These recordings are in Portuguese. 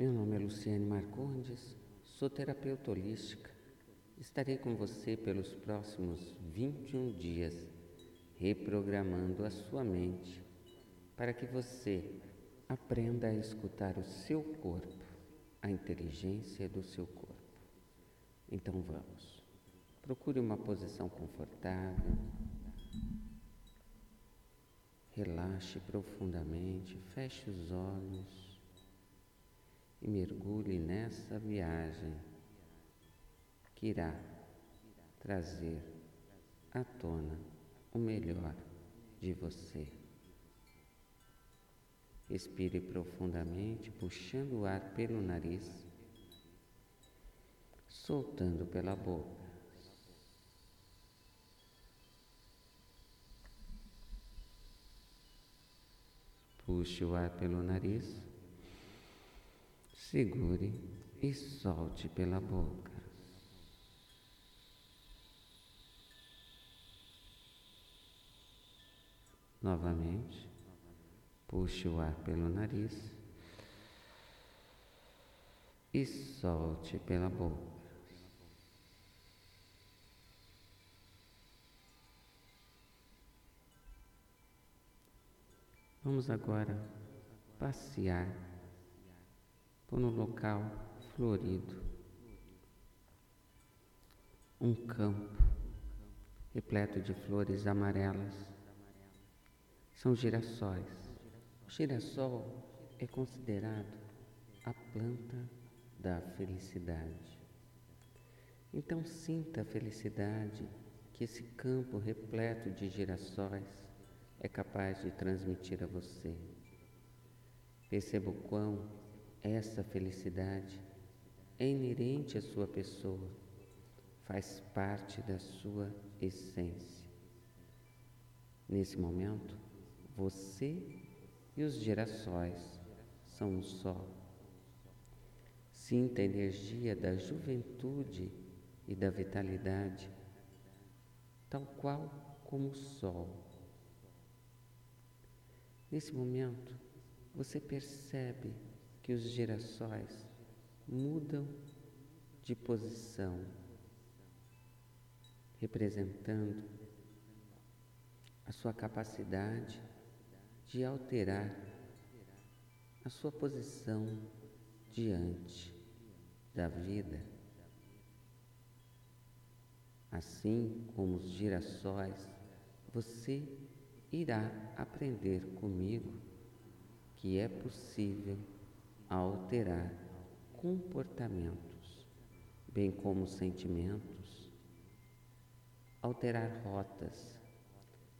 Meu nome é Luciane Marcondes, sou terapeuta holística. Estarei com você pelos próximos 21 dias, reprogramando a sua mente para que você aprenda a escutar o seu corpo, a inteligência do seu corpo. Então vamos. Procure uma posição confortável. Relaxe profundamente, feche os olhos e mergulhe nessa viagem que irá trazer à tona o melhor de você. Expire profundamente, puxando o ar pelo nariz, soltando pela boca. Puxe o ar pelo nariz. Segure e solte pela boca. Novamente, puxe o ar pelo nariz e solte pela boca. Vamos agora passear por um local florido, um campo repleto de flores amarelas. São girassóis. O girassol é considerado a planta da felicidade. Então sinta a felicidade que esse campo repleto de girassóis é capaz de transmitir a você. Perceba o quão essa felicidade é inerente à sua pessoa, faz parte da sua essência. Nesse momento, você e os girassóis são um só. Sinta a energia da juventude e da vitalidade, tal qual como o sol. Nesse momento, você percebe que os girassóis mudam de posição, representando a sua capacidade de alterar a sua posição diante da vida. Assim como os girassóis, você irá aprender comigo que é possível alterar comportamentos, bem como sentimentos, alterar rotas,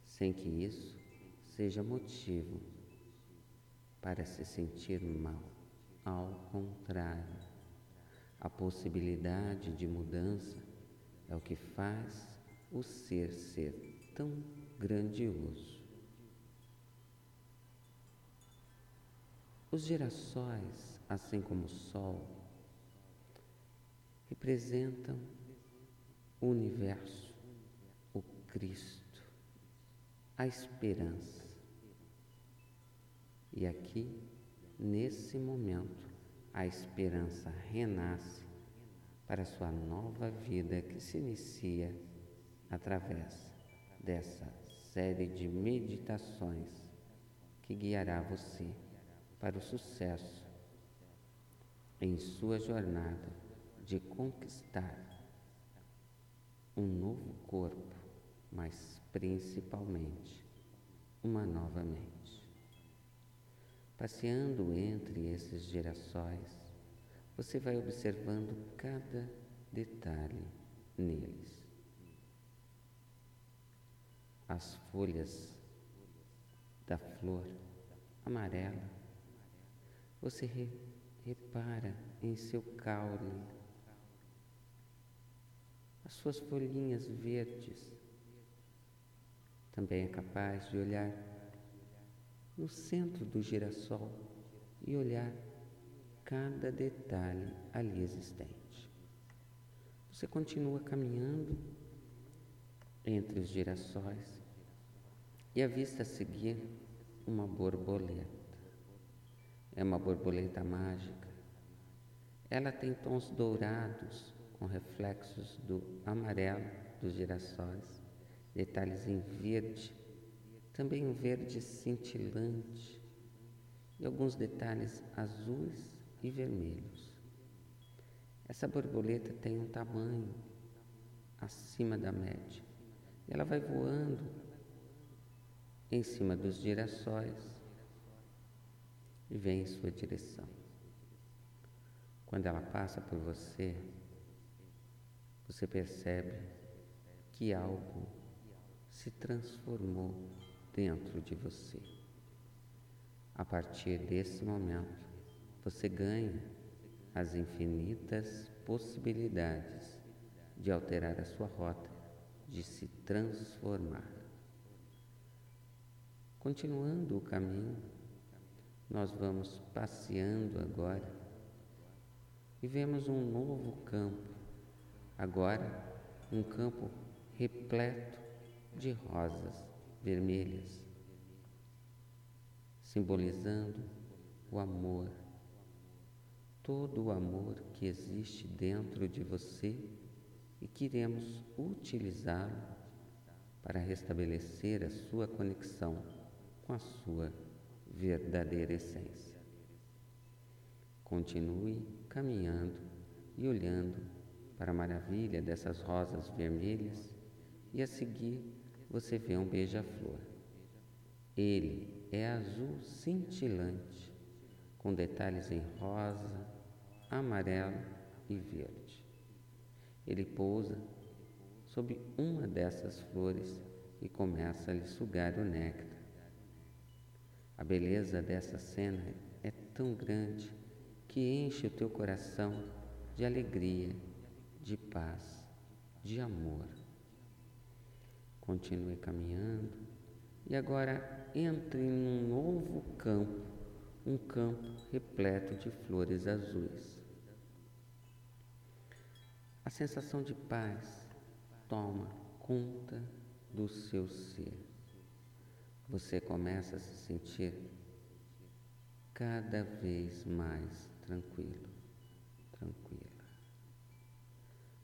sem que isso seja motivo para se sentir mal. Ao contrário, a possibilidade de mudança é o que faz o ser ser tão grandioso. Os girassóis, assim como o Sol, representam o universo, o Cristo, a esperança. E aqui, nesse momento, a esperança renasce para sua nova vida que se inicia através dessa série de meditações que guiará você para o sucesso em sua jornada de conquistar um novo corpo, mas principalmente uma nova mente. Passeando entre esses girassóis, você vai observando cada detalhe neles. As folhas da flor amarela você re, repara em seu caule, as suas folhinhas verdes. Também é capaz de olhar no centro do girassol e olhar cada detalhe ali existente. Você continua caminhando entre os girassóis e avista a seguir uma borboleta. É uma borboleta mágica, Ela tem tons dourados com reflexos do amarelo dos girassóis, detalhes em verde, também um verde cintilante e alguns detalhes azuis e vermelhos. Essa borboleta tem um tamanho acima da média. Ela vai voando em cima dos girassóis e vem em sua direção. Quando ela passa por você, você percebe que algo se transformou dentro de você. A partir desse momento, você ganha as infinitas possibilidades de alterar a sua rota, de se transformar. Continuando o caminho, nós vamos passeando agora e vemos um novo campo, agora um campo repleto de rosas vermelhas, simbolizando o amor, todo o amor que existe dentro de você e queremos utilizá-lo para restabelecer a sua conexão com a sua verdadeira essência. Continue caminhando e olhando para a maravilha dessas rosas vermelhas e a seguir você vê um beija-flor. Ele é azul cintilante, com detalhes em rosa, amarelo e verde. Ele pousa sob uma dessas flores e começa a lhe sugar o néctar. A beleza dessa cena é tão grande que enche o teu coração de alegria, de paz, de amor. Continue caminhando e agora entre num novo campo, um campo repleto de flores azuis. A sensação de paz toma conta do seu ser você começa a se sentir cada vez mais tranquilo, tranquila.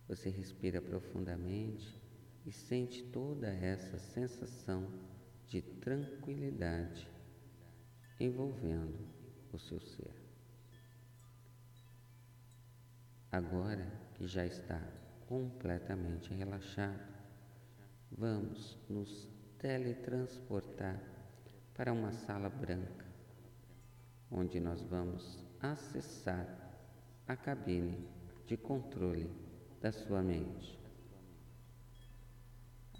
Você respira profundamente e sente toda essa sensação de tranquilidade envolvendo o seu ser. Agora que já está completamente relaxado, vamos nos teletransportar para uma sala branca, onde nós vamos acessar a cabine de controle da sua mente.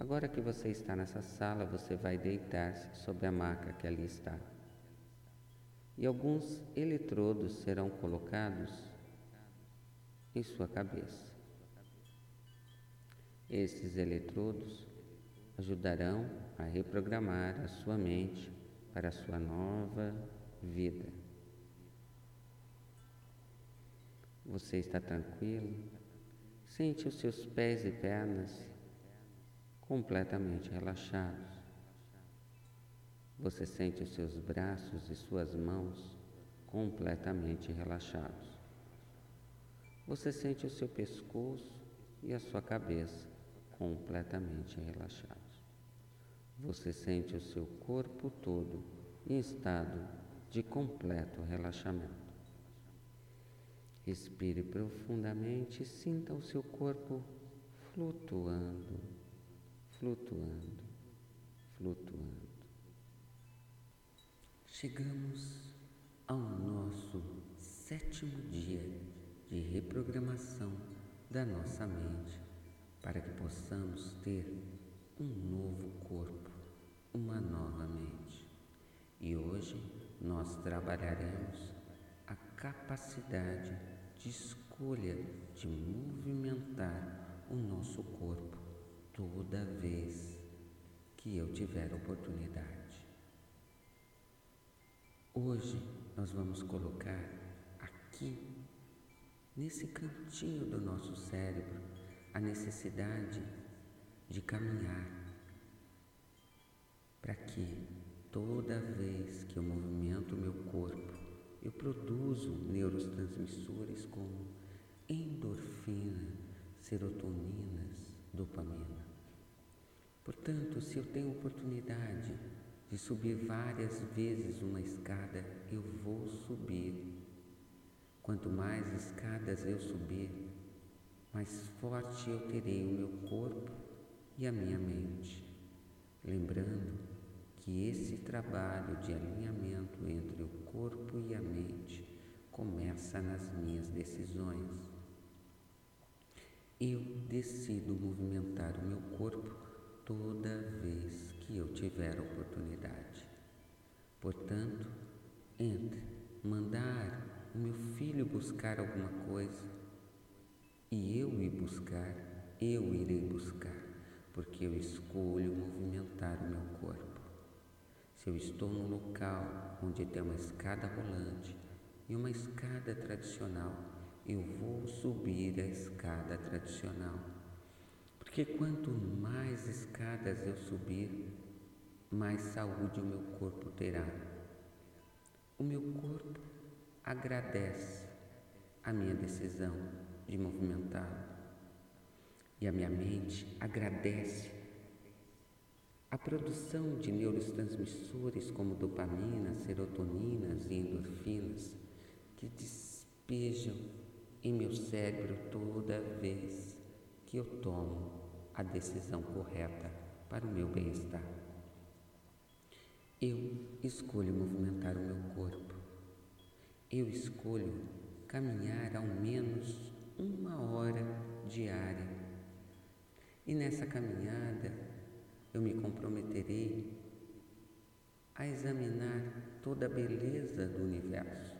Agora que você está nessa sala, você vai deitar-se sobre a maca que ali está. E alguns eletrodos serão colocados em sua cabeça. Esses eletrodos ajudarão a reprogramar a sua mente para a sua nova vida. Você está tranquilo? Sente os seus pés e pernas completamente relaxados. Você sente os seus braços e suas mãos completamente relaxados. Você sente o seu pescoço e a sua cabeça completamente relaxados você sente o seu corpo todo em estado de completo relaxamento. Respire profundamente e sinta o seu corpo flutuando, flutuando, flutuando. Chegamos ao nosso sétimo dia de reprogramação da nossa mente para que possamos ter um novo corpo, uma nova mente. E hoje nós trabalharemos a capacidade de escolha de movimentar o nosso corpo toda vez que eu tiver oportunidade. Hoje nós vamos colocar aqui, nesse cantinho do nosso cérebro, a necessidade de caminhar, para que toda vez que eu movimento meu corpo, eu produzo neurotransmissores como endorfina, serotoninas, dopamina. Portanto, se eu tenho oportunidade de subir várias vezes uma escada, eu vou subir. Quanto mais escadas eu subir, mais forte eu terei o meu corpo e a minha mente. Lembrando que esse trabalho de alinhamento entre o corpo e a mente começa nas minhas decisões. Eu decido movimentar o meu corpo toda vez que eu tiver oportunidade. Portanto, entre mandar o meu filho buscar alguma coisa e eu ir buscar, eu irei buscar, porque eu escolho movimentar o meu corpo. Eu estou num local onde tem uma escada rolante e uma escada tradicional, eu vou subir a escada tradicional. Porque quanto mais escadas eu subir, mais saúde o meu corpo terá. O meu corpo agradece a minha decisão de movimentar. E a minha mente agradece a produção de neurotransmissores como dopamina, serotoninas e endorfinas que despejam em meu cérebro toda vez que eu tomo a decisão correta para o meu bem-estar. Eu escolho movimentar o meu corpo. Eu escolho caminhar ao menos uma hora diária. E nessa caminhada eu me comprometerei a examinar toda a beleza do universo,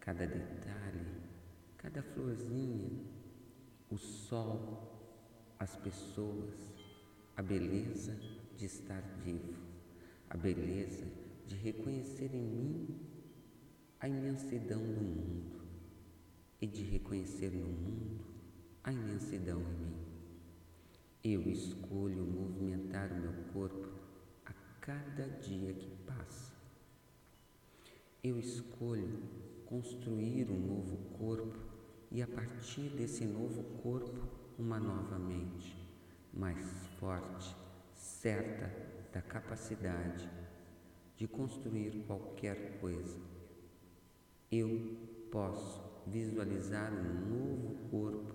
cada detalhe, cada florzinha, o sol, as pessoas a beleza de estar vivo, a beleza de reconhecer em mim a imensidão do mundo e de reconhecer no mundo a imensidão em mim. Eu escolho movimentar o meu corpo a cada dia que passa. Eu escolho construir um novo corpo e a partir desse novo corpo uma nova mente, mais forte, certa da capacidade de construir qualquer coisa. Eu posso visualizar um novo corpo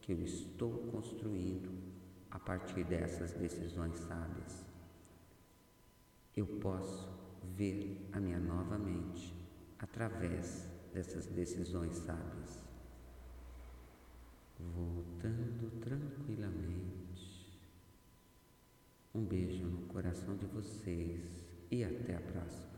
que eu estou construindo a partir dessas decisões sábias. Eu posso ver a minha nova mente através dessas decisões sábias voltando tranquilamente. Um beijo no coração de vocês e até a próxima.